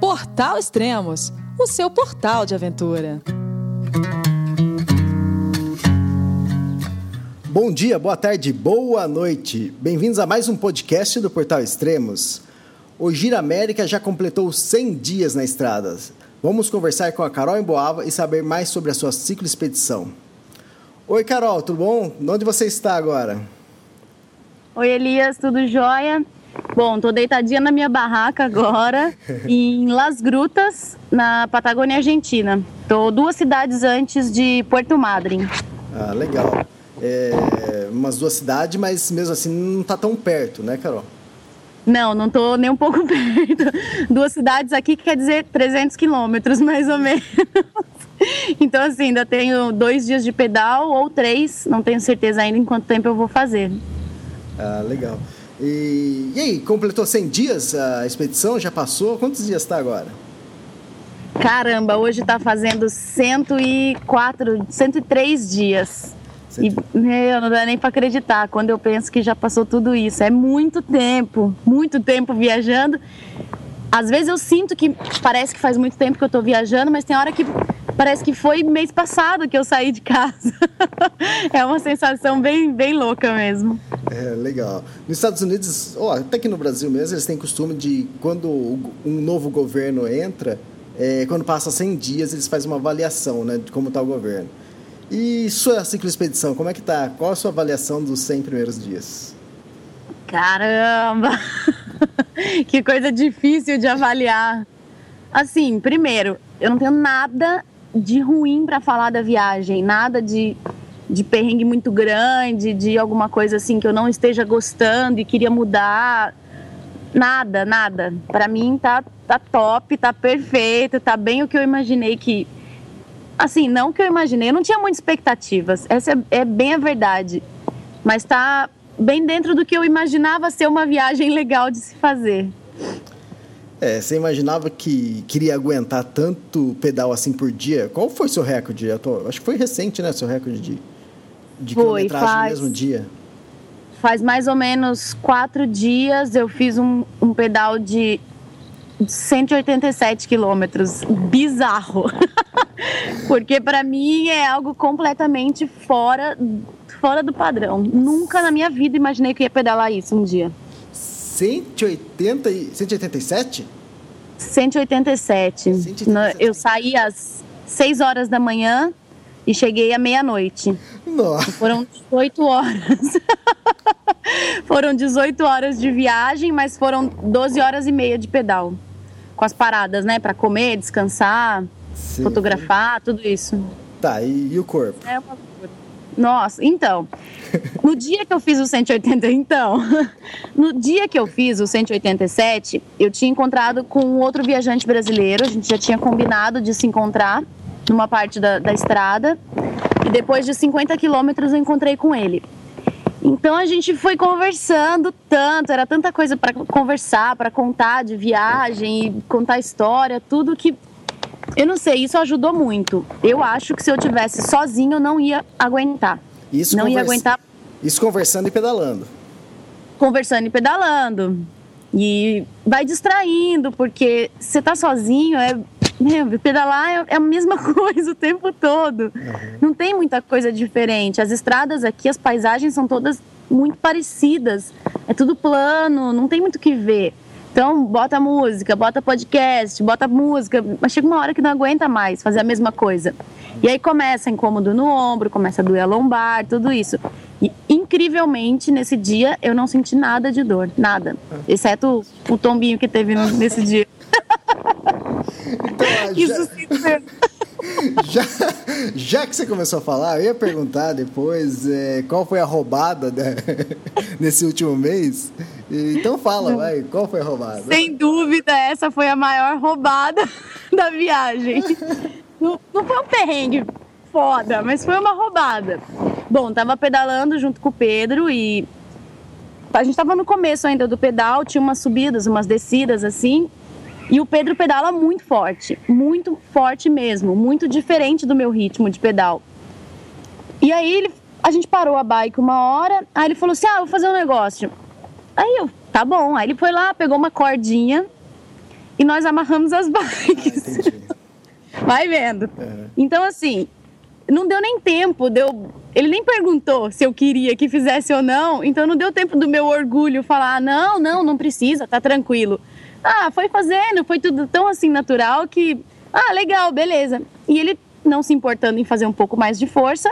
Portal Extremos, o seu portal de aventura. Bom dia, boa tarde, boa noite. Bem-vindos a mais um podcast do Portal Extremos. O Gira América já completou 100 dias na estrada. Vamos conversar com a Carol Emboava e saber mais sobre a sua ciclo expedição. Oi, Carol, tudo bom? Onde você está agora? Oi, Elias, tudo jóia? Bom, tô deitadinha na minha barraca agora, em Las Grutas, na Patagônia Argentina. Tô duas cidades antes de Puerto Madryn. Ah, legal é, umas duas cidades, mas mesmo assim não está tão perto, né, Carol? Não, não estou nem um pouco perto. Duas cidades aqui que quer dizer 300 quilômetros, mais ou menos. Então, assim, ainda tenho dois dias de pedal ou três, não tenho certeza ainda em quanto tempo eu vou fazer. Ah, legal. E, e aí, completou 100 dias a expedição? Já passou? Quantos dias está agora? Caramba, hoje está fazendo 104, 103 dias. E, meu, não dá nem para acreditar quando eu penso que já passou tudo isso. É muito tempo, muito tempo viajando. Às vezes eu sinto que parece que faz muito tempo que eu estou viajando, mas tem hora que parece que foi mês passado que eu saí de casa. é uma sensação bem, bem louca mesmo. É, legal. Nos Estados Unidos, oh, até que no Brasil mesmo, eles têm costume de, quando um novo governo entra, é, quando passa 100 dias, eles fazem uma avaliação né, de como está o governo. E sua cicloexpedição, como é que tá? Qual a sua avaliação dos 100 primeiros dias? Caramba! que coisa difícil de avaliar. Assim, primeiro, eu não tenho nada de ruim para falar da viagem, nada de, de perrengue muito grande, de alguma coisa assim que eu não esteja gostando e queria mudar. Nada, nada. Para mim tá, tá top, tá perfeito, tá bem o que eu imaginei que assim, não que eu imaginei, eu não tinha muitas expectativas, essa é, é bem a verdade, mas está bem dentro do que eu imaginava ser uma viagem legal de se fazer. É, você imaginava que queria aguentar tanto pedal assim por dia? Qual foi seu recorde? Acho que foi recente, né? Seu recorde de, de foi, quilometragem faz, no mesmo dia. Faz mais ou menos quatro dias eu fiz um, um pedal de 187 quilômetros. Bizarro. Porque para mim é algo completamente fora, fora do padrão. Nunca na minha vida imaginei que ia pedalar isso um dia. 180 e 187? 187. 187. Eu saí às 6 horas da manhã e cheguei à meia-noite. Nossa. Foram 18 horas. foram 18 horas de viagem, mas foram 12 horas e meia de pedal. Com as paradas, né? Para comer, descansar. Sim. fotografar, tudo isso. Tá, e, e o corpo? É uma nossa, então, no dia que eu fiz o 180, então, no dia que eu fiz o 187, eu tinha encontrado com outro viajante brasileiro, a gente já tinha combinado de se encontrar numa parte da, da estrada, e depois de 50 quilômetros eu encontrei com ele. Então a gente foi conversando tanto, era tanta coisa para conversar, para contar de viagem, contar história, tudo que eu não sei, isso ajudou muito. Eu acho que se eu tivesse sozinho, eu não ia aguentar. Isso não ia aguentar. Isso conversando e pedalando. Conversando e pedalando. E vai distraindo, porque você tá sozinho, é. Meu, pedalar é, é a mesma coisa o tempo todo. Uhum. Não tem muita coisa diferente. As estradas aqui, as paisagens são todas muito parecidas. É tudo plano, não tem muito o que ver. Então, bota música, bota podcast, bota música, mas chega uma hora que não aguenta mais fazer a mesma coisa. E aí começa incômodo no ombro, começa a doer a lombar, tudo isso. E incrivelmente, nesse dia, eu não senti nada de dor, nada. Exceto o tombinho que teve nesse dia. Então, isso sim já, já que você começou a falar, eu ia perguntar depois é, qual foi a roubada nesse último mês. Então fala, vai, qual foi a roubada? Sem dúvida, essa foi a maior roubada da viagem. Não, não foi um perrengue foda, mas foi uma roubada. Bom, tava pedalando junto com o Pedro e a gente tava no começo ainda do pedal, tinha umas subidas, umas descidas assim. E o Pedro pedala muito forte, muito forte mesmo, muito diferente do meu ritmo de pedal. E aí ele, a gente parou a bike uma hora, aí ele falou assim: "Ah, vou fazer um negócio". Aí eu, tá bom. Aí ele foi lá, pegou uma cordinha e nós amarramos as bikes. Ah, Vai vendo. Uhum. Então, assim, não deu nem tempo, deu. Ele nem perguntou se eu queria que fizesse ou não, então não deu tempo do meu orgulho falar: ah, não, não, não precisa, tá tranquilo. Ah, foi fazendo, foi tudo tão assim natural que. Ah, legal, beleza. E ele não se importando em fazer um pouco mais de força,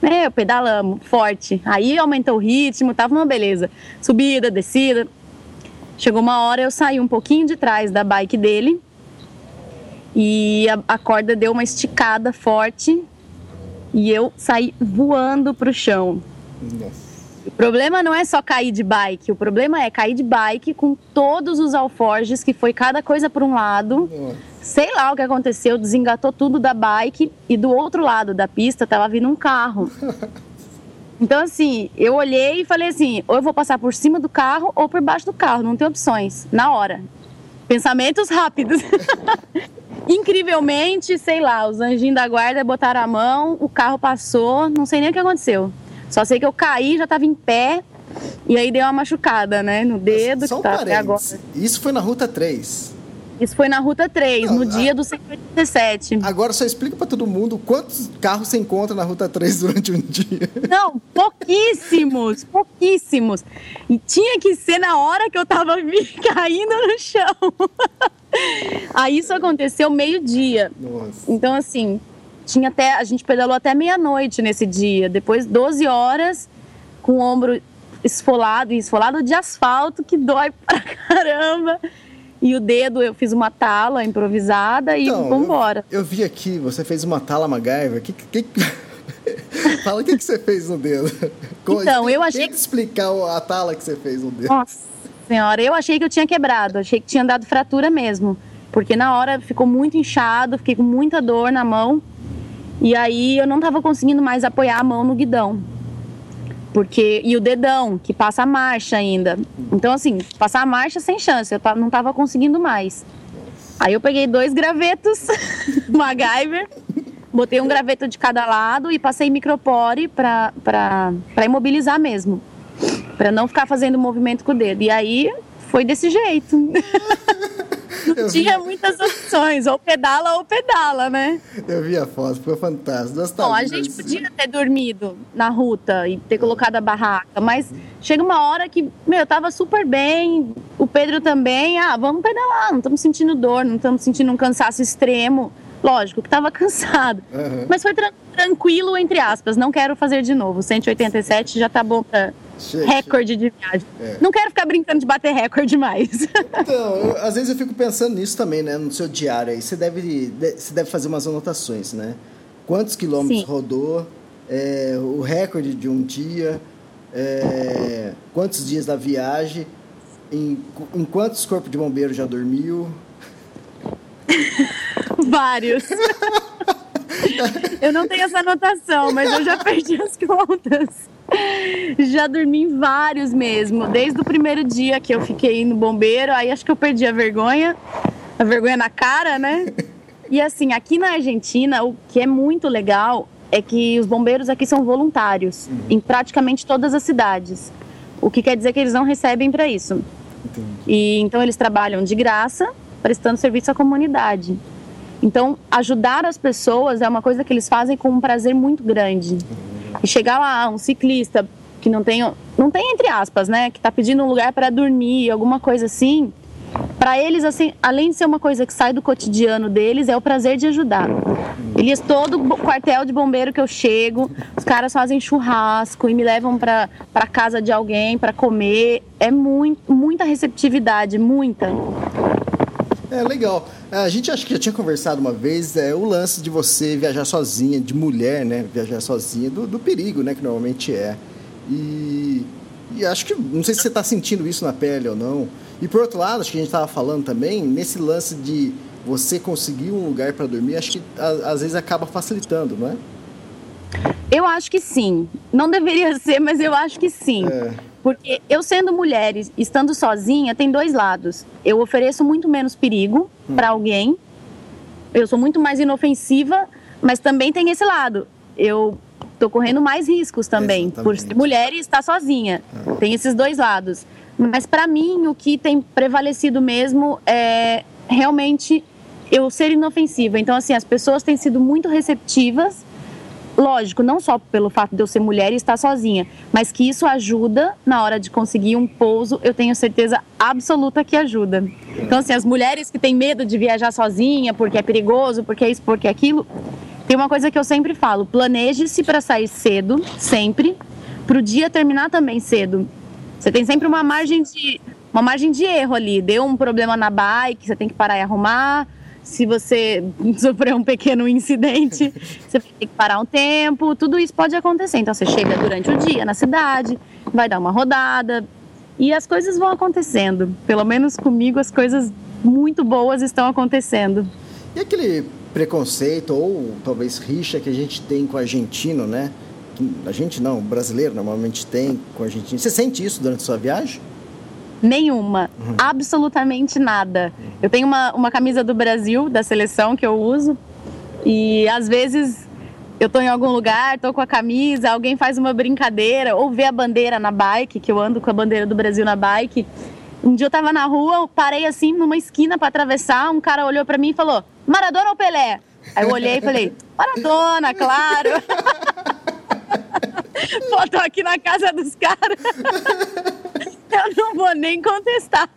né? Eu pedalamos forte. Aí aumentou o ritmo, tava uma beleza. Subida, descida. Chegou uma hora eu saí um pouquinho de trás da bike dele e a, a corda deu uma esticada forte e eu saí voando pro chão. Nossa. O problema não é só cair de bike, o problema é cair de bike com todos os alforjes, que foi cada coisa por um lado. Nossa. Sei lá o que aconteceu, desengatou tudo da bike e do outro lado da pista tava vindo um carro. Então, assim, eu olhei e falei assim: ou eu vou passar por cima do carro ou por baixo do carro, não tem opções, na hora. Pensamentos rápidos. Incrivelmente, sei lá, os anjinhos da guarda botaram a mão, o carro passou, não sei nem o que aconteceu. Só sei que eu caí, já estava em pé, e aí deu uma machucada, né, no dedo. Só um tá até agora. Isso foi na Ruta 3. Isso foi na Ruta 3, Não, no dia do 187. Agora só explica para todo mundo quantos carros você encontra na Ruta 3 durante um dia. Não, pouquíssimos, pouquíssimos. E tinha que ser na hora que eu tava caindo no chão. Aí isso aconteceu meio-dia. Então, assim, tinha até. A gente pedalou até meia-noite nesse dia. Depois, 12 horas, com o ombro esfolado, e esfolado de asfalto, que dói pra caramba. E o dedo eu fiz uma tala improvisada e então, vambora. Eu, eu vi aqui, você fez uma tala MacGyver. Que, que, Fala o que, que você fez no dedo. então, eu achei. Que explicar a tala que você fez no dedo. Nossa senhora, eu achei que eu tinha quebrado, achei que tinha dado fratura mesmo. Porque na hora ficou muito inchado, fiquei com muita dor na mão. E aí eu não estava conseguindo mais apoiar a mão no guidão. Porque, e o dedão, que passa a marcha ainda. Então, assim, passar a marcha sem chance, eu não tava conseguindo mais. Aí eu peguei dois gravetos, MacGyver, botei um graveto de cada lado e passei micropore pra, pra imobilizar mesmo. Pra não ficar fazendo movimento com o dedo. E aí foi desse jeito. Não tinha muitas opções, ou pedala ou pedala, né? Eu vi a foto, foi fantástico. Bom, a gente podia ter dormido na ruta e ter colocado a barraca, mas chega uma hora que, meu, eu tava super bem, o Pedro também, ah, vamos pedalar, não estamos sentindo dor, não estamos sentindo um cansaço extremo. Lógico que estava cansado, uhum. mas foi tra tranquilo, entre aspas. Não quero fazer de novo. 187 já tá bom recorde de viagem. É. Não quero ficar brincando de bater recorde mais. Então, eu, às vezes eu fico pensando nisso também, né? No seu diário aí. Você deve, você deve fazer umas anotações, né? Quantos quilômetros Sim. rodou, é, o recorde de um dia, é, quantos dias da viagem, em, em quantos corpos de bombeiro já dormiu. Vários. eu não tenho essa anotação, mas eu já perdi as contas. Já dormi em vários mesmo, desde o primeiro dia que eu fiquei no bombeiro, aí acho que eu perdi a vergonha, a vergonha na cara, né? E assim, aqui na Argentina, o que é muito legal é que os bombeiros aqui são voluntários uhum. em praticamente todas as cidades. O que quer dizer que eles não recebem para isso. Entendi. E então eles trabalham de graça, prestando serviço à comunidade. Então, ajudar as pessoas é uma coisa que eles fazem com um prazer muito grande. E chegar lá, um ciclista que não tem, não tem entre aspas, né, que está pedindo um lugar para dormir, alguma coisa assim, para eles assim, além de ser uma coisa que sai do cotidiano deles, é o prazer de ajudar. Eles todo quartel de bombeiro que eu chego, os caras fazem churrasco e me levam para casa de alguém para comer. É muito, muita receptividade, muita. É legal. A gente acho que já tinha conversado uma vez é, o lance de você viajar sozinha, de mulher, né? Viajar sozinha, do, do perigo, né? Que normalmente é. E, e acho que, não sei se você está sentindo isso na pele ou não. E por outro lado, acho que a gente estava falando também, nesse lance de você conseguir um lugar para dormir, acho que às vezes acaba facilitando, não é? Eu acho que sim. Não deveria ser, mas eu acho que sim. É. Porque eu sendo mulher, estando sozinha, tem dois lados. Eu ofereço muito menos perigo hum. para alguém. Eu sou muito mais inofensiva, mas também tem esse lado. Eu tô correndo mais riscos também Exatamente. por mulher e estar sozinha. Tem esses dois lados. Mas para mim o que tem prevalecido mesmo é realmente eu ser inofensiva. Então, assim, as pessoas têm sido muito receptivas. Lógico, não só pelo fato de eu ser mulher e estar sozinha, mas que isso ajuda na hora de conseguir um pouso, eu tenho certeza absoluta que ajuda. Então, assim, as mulheres que têm medo de viajar sozinha porque é perigoso, porque é isso, porque é aquilo, tem uma coisa que eu sempre falo: planeje-se para sair cedo, sempre, para o dia terminar também cedo. Você tem sempre uma margem de uma margem de erro ali. Deu um problema na bike, você tem que parar e arrumar. Se você sofrer um pequeno incidente, você tem que parar um tempo. Tudo isso pode acontecer. Então você chega durante o dia na cidade, vai dar uma rodada e as coisas vão acontecendo. Pelo menos comigo as coisas muito boas estão acontecendo. E aquele preconceito ou talvez rixa que a gente tem com o argentino, né? A gente não, o brasileiro normalmente tem com o argentino. Você sente isso durante a sua viagem? Nenhuma, uhum. absolutamente nada. Uhum. Eu tenho uma, uma camisa do Brasil, da seleção, que eu uso, e às vezes eu tô em algum lugar, tô com a camisa, alguém faz uma brincadeira, ou vê a bandeira na bike, que eu ando com a bandeira do Brasil na bike. Um dia eu tava na rua, parei assim numa esquina para atravessar, um cara olhou para mim e falou: Maradona ou Pelé? Aí eu olhei e falei: Maradona, claro. Pô, tô aqui na casa dos caras. eu não vou nem contestar.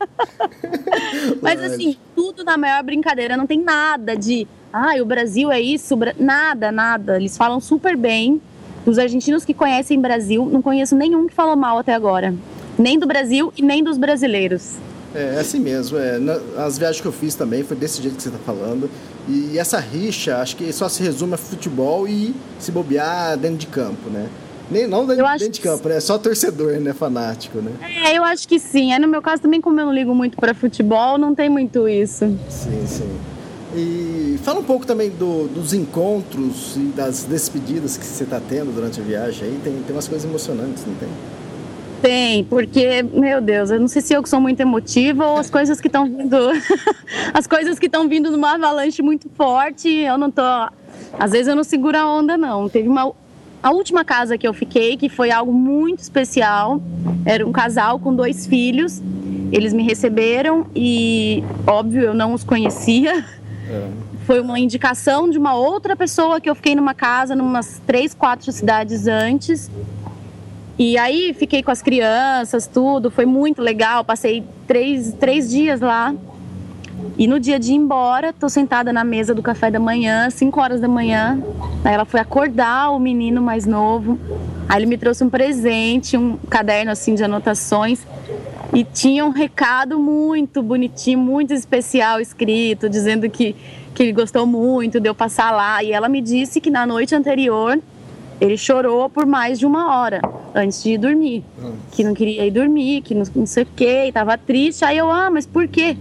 Mas assim, tudo na maior brincadeira, não tem nada de, ah, o Brasil é isso, nada, nada. Eles falam super bem. Os argentinos que conhecem Brasil, não conheço nenhum que falou mal até agora. Nem do Brasil e nem dos brasileiros. É, é assim mesmo. É, as viagens que eu fiz também foi desse jeito que você está falando. E essa rixa, acho que só se resume a futebol e se bobear dentro de campo, né? Nem, não dentro, dentro de campo, né? É só torcedor, né? Fanático, né? É, eu acho que sim. É, no meu caso também, como eu não ligo muito para futebol, não tem muito isso. Sim, sim. E fala um pouco também do, dos encontros e das despedidas que você está tendo durante a viagem aí. Tem, tem umas coisas emocionantes, não tem? Tem, porque, meu Deus, eu não sei se eu que sou muito emotiva ou as coisas que estão vindo. as coisas que estão vindo numa avalanche muito forte, eu não tô. Às vezes eu não seguro a onda, não. Teve uma. A última casa que eu fiquei, que foi algo muito especial, era um casal com dois filhos. Eles me receberam e, óbvio, eu não os conhecia. É. Foi uma indicação de uma outra pessoa que eu fiquei numa casa, numas três, quatro cidades antes. E aí fiquei com as crianças, tudo, foi muito legal. Passei três, três dias lá. E no dia de ir embora, tô sentada na mesa do café da manhã, 5 horas da manhã. Aí ela foi acordar o menino mais novo. Aí ele me trouxe um presente, um caderno assim de anotações. E tinha um recado muito bonitinho, muito especial escrito, dizendo que, que ele gostou muito de eu passar lá. E ela me disse que na noite anterior ele chorou por mais de uma hora antes de ir dormir. Que não queria ir dormir, que não, não sei o quê, tava triste. Aí eu, ah, mas por quê?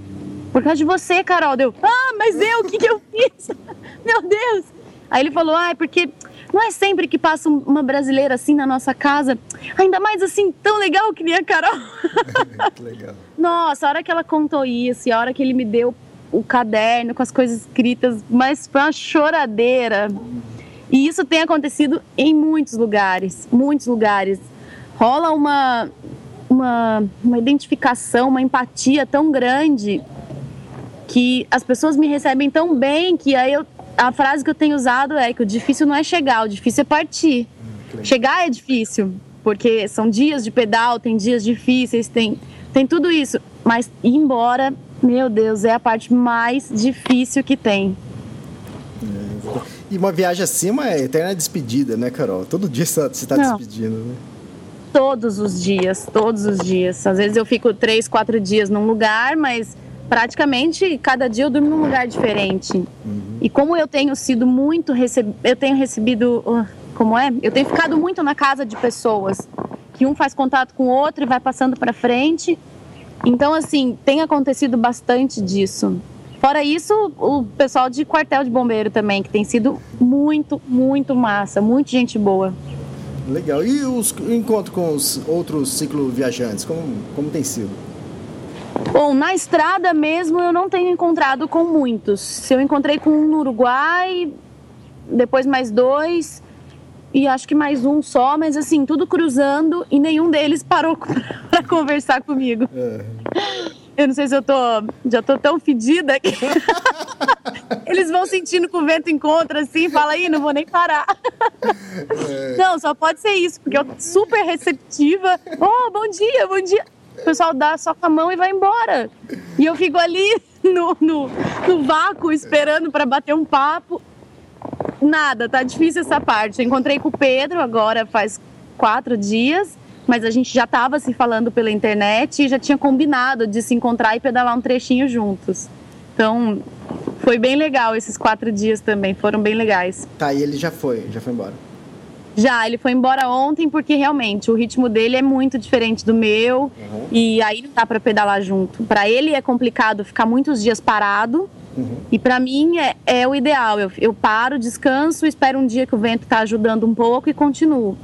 Por causa de você, Carol. Deu, ah, mas eu, o que, que eu fiz? Meu Deus! Aí ele falou, ah, é porque não é sempre que passa uma brasileira assim na nossa casa, ainda mais assim, tão legal que nem a Carol. que legal. Nossa, a hora que ela contou isso, e a hora que ele me deu o caderno com as coisas escritas, mas foi uma choradeira. E isso tem acontecido em muitos lugares, muitos lugares. Rola uma, uma, uma identificação, uma empatia tão grande que as pessoas me recebem tão bem que aí eu, a frase que eu tenho usado é que o difícil não é chegar, o difícil é partir. Chegar é difícil, porque são dias de pedal, tem dias difíceis, tem, tem tudo isso. Mas ir embora, meu Deus, é a parte mais difícil que tem. E uma viagem acima é eterna despedida, né, Carol? Todo dia você está tá despedindo, né? Todos os dias, todos os dias. Às vezes eu fico três, quatro dias num lugar, mas praticamente cada dia eu durmo num lugar diferente. Uhum. E como eu tenho sido muito receb... eu tenho recebido, uh, como é? Eu tenho ficado muito na casa de pessoas que um faz contato com o outro e vai passando para frente. Então assim, tem acontecido bastante disso. Fora isso, o pessoal de quartel de bombeiro também, que tem sido muito, muito massa, muito gente boa. Legal. E os encontros com os outros cicloviajantes, como, como tem sido? Bom, na estrada mesmo eu não tenho encontrado com muitos. Se eu encontrei com um no Uruguai, depois mais dois e acho que mais um só, mas assim, tudo cruzando e nenhum deles parou para conversar comigo. É. Eu não sei se eu tô. Já tô tão fedida que. Eles vão sentindo que o vento encontra assim, fala aí, não vou nem parar. É. Não, só pode ser isso, porque eu super receptiva. Oh, bom dia, bom dia. O pessoal dá só com a mão e vai embora. E eu fico ali no, no, no vácuo esperando para bater um papo. Nada, tá difícil essa parte. Eu encontrei com o Pedro agora faz quatro dias mas a gente já estava se falando pela internet e já tinha combinado de se encontrar e pedalar um trechinho juntos. Então, foi bem legal esses quatro dias também, foram bem legais. Tá, e ele já foi, já foi embora? Já, ele foi embora ontem porque realmente o ritmo dele é muito diferente do meu uhum. e aí não dá para pedalar junto. Para ele é complicado ficar muitos dias parado Uhum. E para mim é, é, o ideal. Eu, eu paro, descanso, espero um dia que o vento está ajudando um pouco e continuo.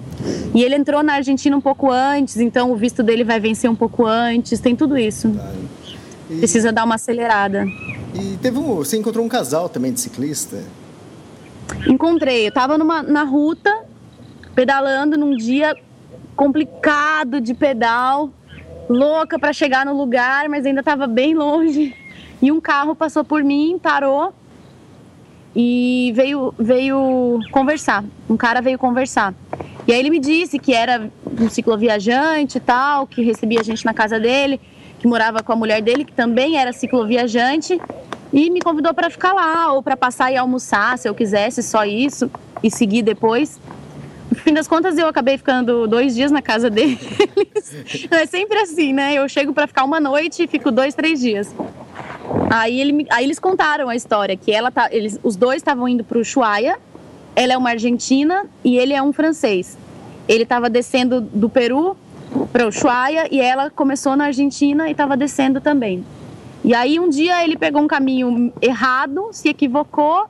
E ele entrou na Argentina um pouco antes, então o visto dele vai vencer um pouco antes, tem tudo isso. E... Precisa dar uma acelerada. E teve um, você encontrou um casal também de ciclista? Encontrei. Eu estava na ruta, pedalando num dia complicado de pedal, louca para chegar no lugar, mas ainda estava bem longe. E um carro passou por mim, parou e veio, veio conversar. Um cara veio conversar. E aí ele me disse que era um cicloviajante e tal, que recebia a gente na casa dele, que morava com a mulher dele, que também era cicloviajante, e me convidou para ficar lá, ou para passar e almoçar, se eu quisesse, só isso, e seguir depois. No fim das contas, eu acabei ficando dois dias na casa deles. é sempre assim, né? Eu chego para ficar uma noite e fico dois, três dias. Aí, ele, aí eles contaram a história, que ela tá, eles, os dois estavam indo para o Ushuaia, ela é uma argentina e ele é um francês. Ele estava descendo do Peru para o Ushuaia e ela começou na Argentina e estava descendo também. E aí um dia ele pegou um caminho errado, se equivocou,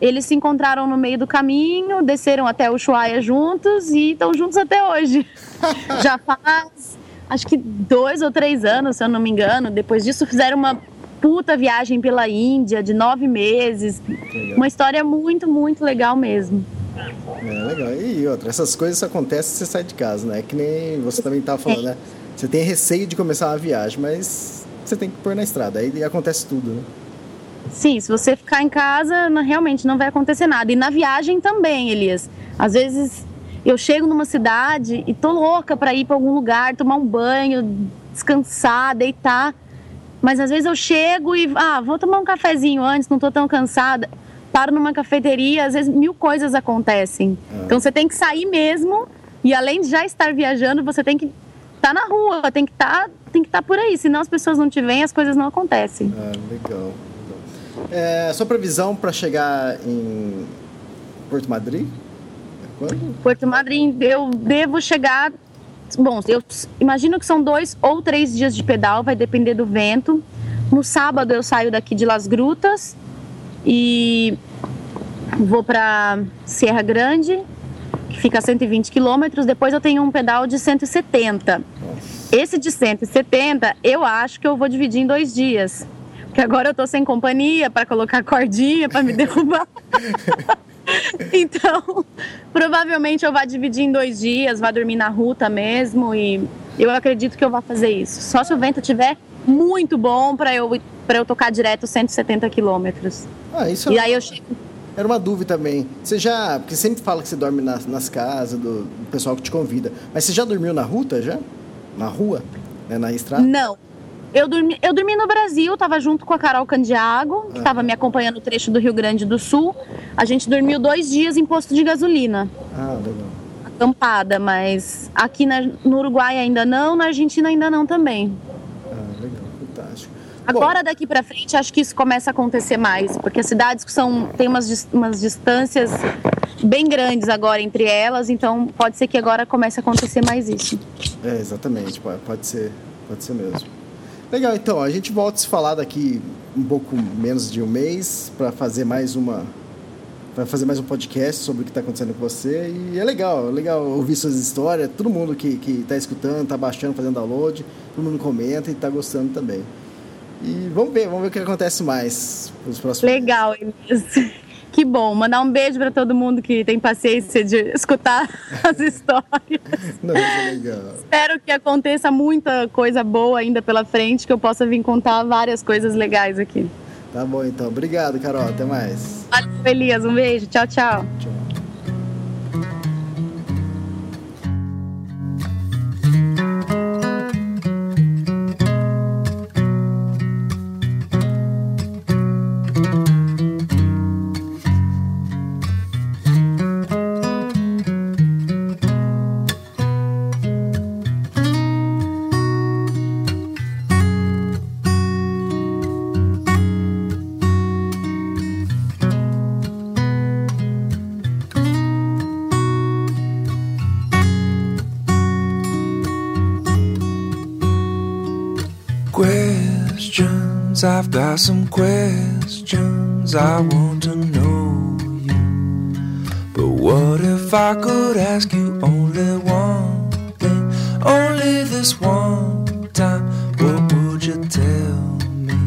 eles se encontraram no meio do caminho, desceram até o Ushuaia juntos e estão juntos até hoje. Já faz acho que dois ou três anos, se eu não me engano. Depois disso fizeram uma puta viagem pela Índia de nove meses. Legal. Uma história muito, muito legal mesmo. É, legal. E outra, essas coisas acontecem se você sai de casa, né? Que nem você também estava falando, né? Você tem receio de começar uma viagem, mas você tem que pôr na estrada. Aí acontece tudo, né? Sim, se você ficar em casa, não, realmente não vai acontecer nada. E na viagem também, Elias. Às vezes eu chego numa cidade e tô louca para ir para algum lugar, tomar um banho, descansar, deitar. Mas às vezes eu chego e, ah, vou tomar um cafezinho antes, não estou tão cansada. Paro numa cafeteria, às vezes mil coisas acontecem. Ah. Então você tem que sair mesmo e além de já estar viajando, você tem que estar tá na rua, tem que estar tá, tem que estar tá por aí. Senão as pessoas não te veem, as coisas não acontecem. Ah, legal. É, sua previsão para chegar em Porto Madrid? Quando? Porto Madrid, eu devo chegar Bom, eu imagino que são dois ou três dias de pedal, vai depender do vento. No sábado eu saio daqui de Las Grutas e vou para Serra Grande, que fica a 120 quilômetros. Depois eu tenho um pedal de 170. Esse de 170 eu acho que eu vou dividir em dois dias. Porque agora eu tô sem companhia para colocar cordinha para me derrubar. então, provavelmente eu vá dividir em dois dias, vá dormir na ruta mesmo e eu acredito que eu vou fazer isso. Só se o vento tiver muito bom para eu para eu tocar direto 170 quilômetros. Ah, isso. E é aí eu chego. Era uma dúvida também. Você já, porque sempre fala que você dorme nas, nas casas do, do pessoal que te convida, mas você já dormiu na ruta já? Na rua, né, na estrada? Não. Eu dormi, eu dormi no Brasil, estava junto com a Carol Candiago, que estava me acompanhando o trecho do Rio Grande do Sul. A gente dormiu dois dias em posto de gasolina. Ah, legal. Acampada, mas aqui na, no Uruguai ainda não, na Argentina ainda não também. Ah, legal, fantástico. Agora, Bom, daqui para frente, acho que isso começa a acontecer mais, porque as cidades são, têm umas, umas distâncias bem grandes agora entre elas, então pode ser que agora comece a acontecer mais isso. É, exatamente, pode ser, pode ser mesmo. Legal, então, a gente volta a se falar daqui um pouco menos de um mês para fazer mais uma para fazer mais um podcast sobre o que está acontecendo com você e é legal, é legal ouvir suas histórias, todo mundo que que está escutando, está baixando, fazendo download, todo mundo comenta e está gostando também. E vamos ver, vamos ver o que acontece mais nos próximos Legal, Elias. Que bom. Mandar um beijo para todo mundo que tem paciência de escutar as histórias. Não, é legal. Espero que aconteça muita coisa boa ainda pela frente, que eu possa vir contar várias coisas legais aqui. Tá bom, então. Obrigado, Carol. Até mais. Valeu, Elias. Um beijo. Tchau, tchau. Tchau. I've got some questions. I want to know you. But what if I could ask you only one thing? Only this one time. What would you tell me?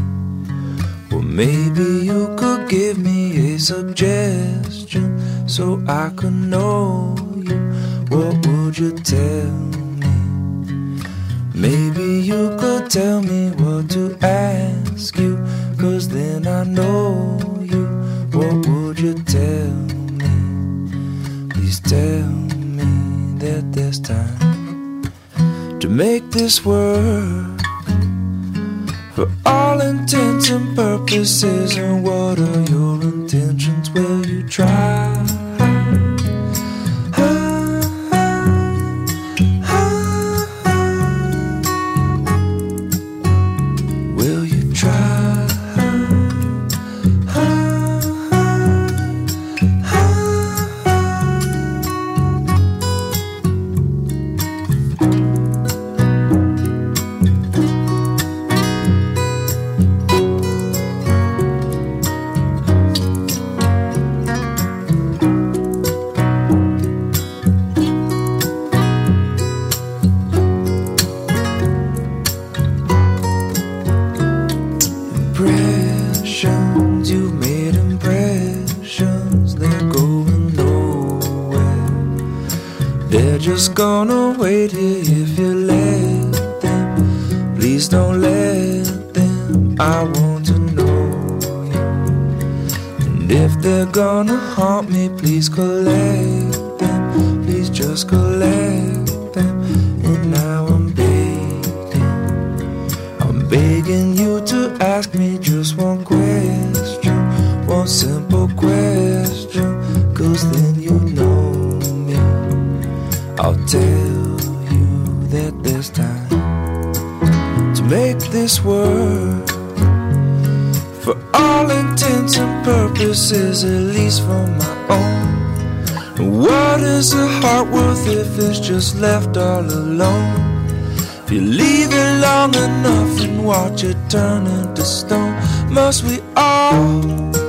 Well, maybe you could give me a suggestion so I could know you. What would you tell me? Maybe you could tell me what to ask you, cause then I know you. What would you tell me? Please tell me that there's time to make this work for all intents and purposes. And what are your intentions? Will you try? waited. For my own. What is a heart worth if it's just left all alone? If you leave it long enough and watch it turn into stone, must we all